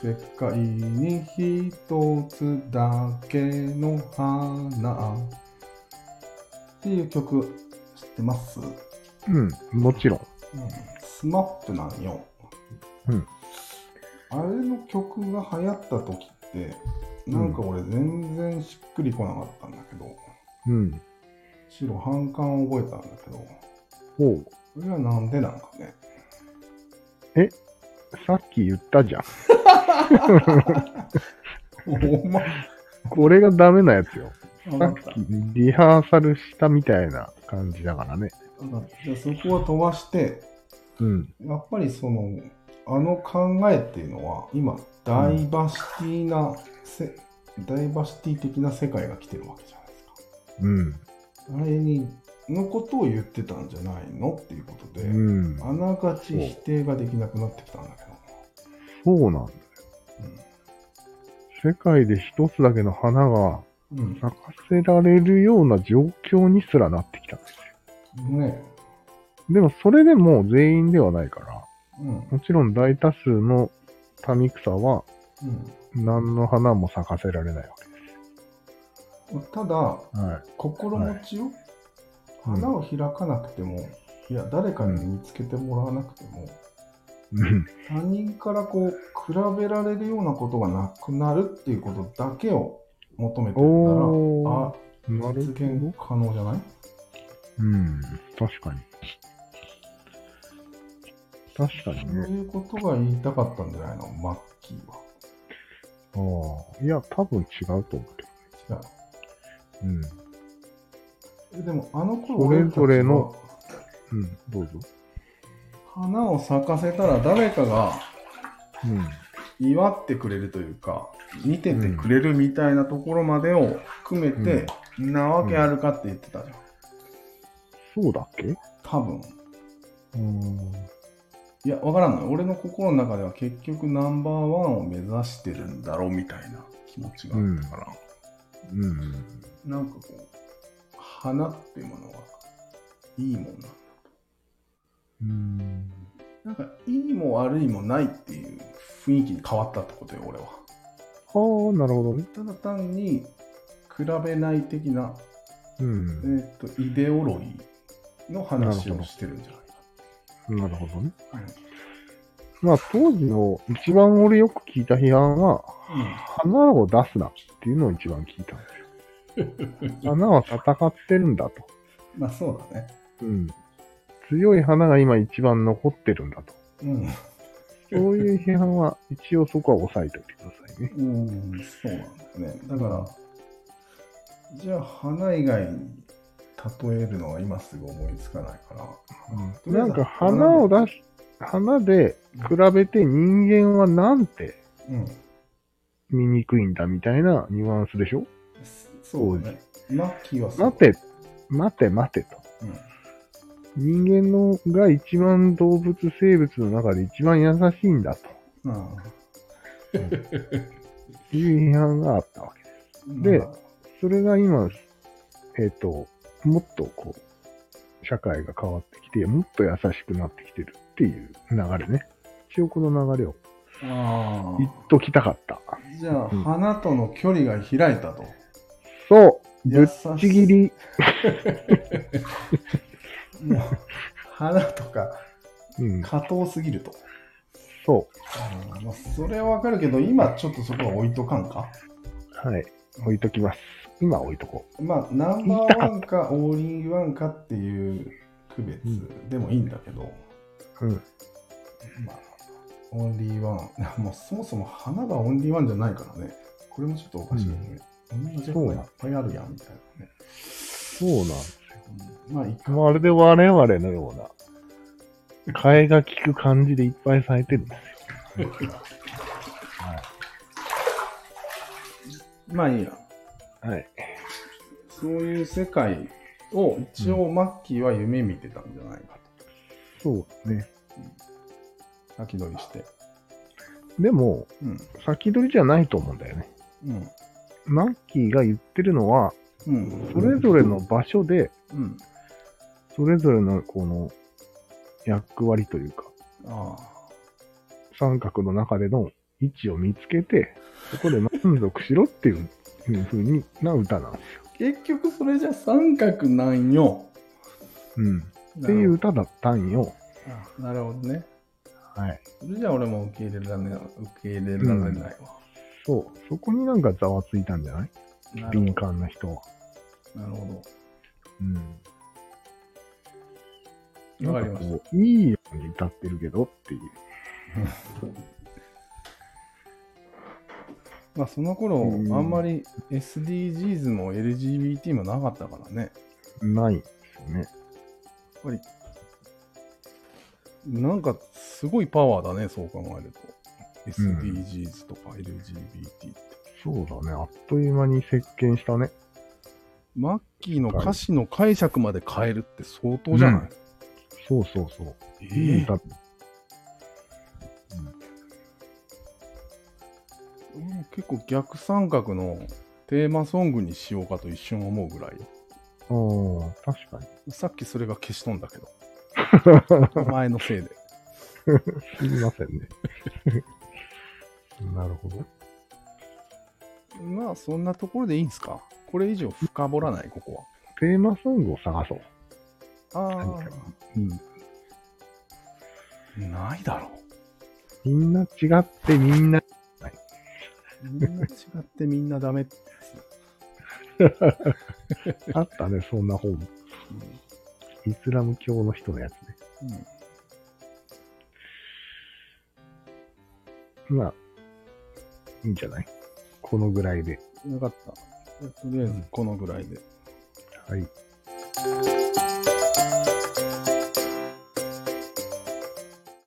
世界に一つだけの花っていう曲知ってます？うん、もちろん。スマップなんよ。うん。あれの曲が流行った時って、なんか俺全然しっくりこなかったんだけど、うん。白反感を覚えたんだけど、ほう。それはなんでなんかね？さっき言ったじゃん。お前、これがダメなやつよ。さっ。きリハーサルしたみたいな感じだからね。じゃあそこは飛ばして、うん。やっぱりその、あの考えっていうのは、今、ダイバーシティな、せダイバーシティ的な世界が来てるわけじゃないですか。うん。あれに、のことを言ってたんじゃないの？っていうことで、うん。あながち否定ができなくなってきたんだけそうなんだ。世界で一つだけの花がど。うん。咲かせられるような状況にすらなってきたんですうん。ねよ。でもそれでも全員ではないから、うん。もちろん大多数の民草はうん。何の花も咲かせられないわただ、けです。はい。心持ちよ、うん花を開かなくても、いや、誰かに見つけてもらわなくても、うん。他人からこう、比べられるようなことがなくなるっていうことだけを求めてるんだら、おあ、実現可能じゃない？うん。確かに。確かにそうね。いうことが言いたかったんじゃないの、マッキーは。ああ。いや、多分違うと思うけ違う。ど。うん。えでも、あの頃それぞれのうん。どうぞ。花を咲かせたら誰かがうん。祝ってくれるというか、見ててくれるみたいなところまでを含めて、なわけあるかって言ってたじゃん。そうだっけ？多分。うん。いや、わからんのよ。俺の心の中では結局ナンバーワンを目指してるんだろうみたいな気持ちがあったから、うん。なんかこう、花っていうものはいいもんな。うん。なんか、いいも悪いもないっていう雰囲気に変わったってことよ、俺は。はあ、なるほどね。ただ単に、比べない的な、うんえ。ーっと、イデオロギーの話をしてるんじゃないか。なるほどね。うんまあ、当時の一番俺よく聞いた批判は、花を出すなっていうのを一番聞いたんですよ。花は戦ってるんだと。まあ、そうだね。うん。強い花が今一番残ってるんだと。うん。そういう批判は一応そこは押さえておいてくださいね。うん、そうなんだよね。だから、じゃあ、花以外に例えるのは今すぐ思いつかないから。なんか花を出し、花で比べて人間はなんてうん。醜いんだみたいなニュアンスでしょ？そうだね。マッキーはそう。待て、待て待てと。うん。人間のが一番動物生物の中で一番優しいんだとあいう批判があったわけです。でまあそれが今、えっ、と、もっとこう、社会が変わってきて、もっと優しくなってきてるっていう流れね。一応この流れをあ言っときたかった。ーじゃあ、うん花との距離が開いたと。そうぶっちぎり。もう、花とか、うん。過当すぎると。そあーまあ、それはわかるけど、今ちょっとそこは置いとかんか？う。はい。置いときます。今置いとこまあ、ナンバーワンかオールインワンかっていう区別でもいいんだけど、う。うん。まあ、オンリーワン。もうそもそも花がオンリーワンじゃないからね。これもちょっとおかしいよね。同じ花いっぱいあるやん、みたいなね。そうなんですうんまあ、いいか。まるで我々のような、替えが利く感じでいっぱい咲いてるんですよ。まあいいや。はい。そういう世界を一応マッキーは夢見てたんじゃないかそうですね。と。先取りして。でも、うん。先取りじゃないと思うんだよね。うん。マッキーが言ってるのは、うん。それぞれの場所で、うん。それぞれのこの役割というか、ああ。三角の中での位置を見つけて、そこで満足しろっていういう風にな歌なんです結局それじゃ三角なんよ。よ。うん。っていう歌だったんよ。あなるほどね。はい。それじゃ俺も受け入れられない。受け入れられないわ。そう。そこになんかざわついたんじゃない？敏感な人は。ど。なるほうん。ど。わかりましなんかこういいように歌ってるけどっていう。た。まあその頃、うんあんまり SDGs も LGBT もなかったからね。ないんですよね。やっぱり、なんかすごいパワーだね、そう考えると。SDGs とか LGBT って。そうだね。あっという間に席巻したね。マッキーの歌詞の解釈まで変えるって相当じゃない、そうそうそう。えいい歌。俺も結構逆三角のテーマソングにしようかと一瞬思うぐらい。ああ、確かに。さっきそれが消しとんだけど。お前のせいで。すみませんね。なるほど。まあそんなところでいいんすか？これ以上深掘らない、ここは。テーマソングを探そう。あ何かうん。あ、ないだろみんな違ってみんな、う。みんな違ってみんなダメってやつ。あったね、そんな本。イスラム教の人のやつね。うん。まあ、いいんじゃない？このぐらいで。うん。よかった。とりあえずこのぐらいで。はい。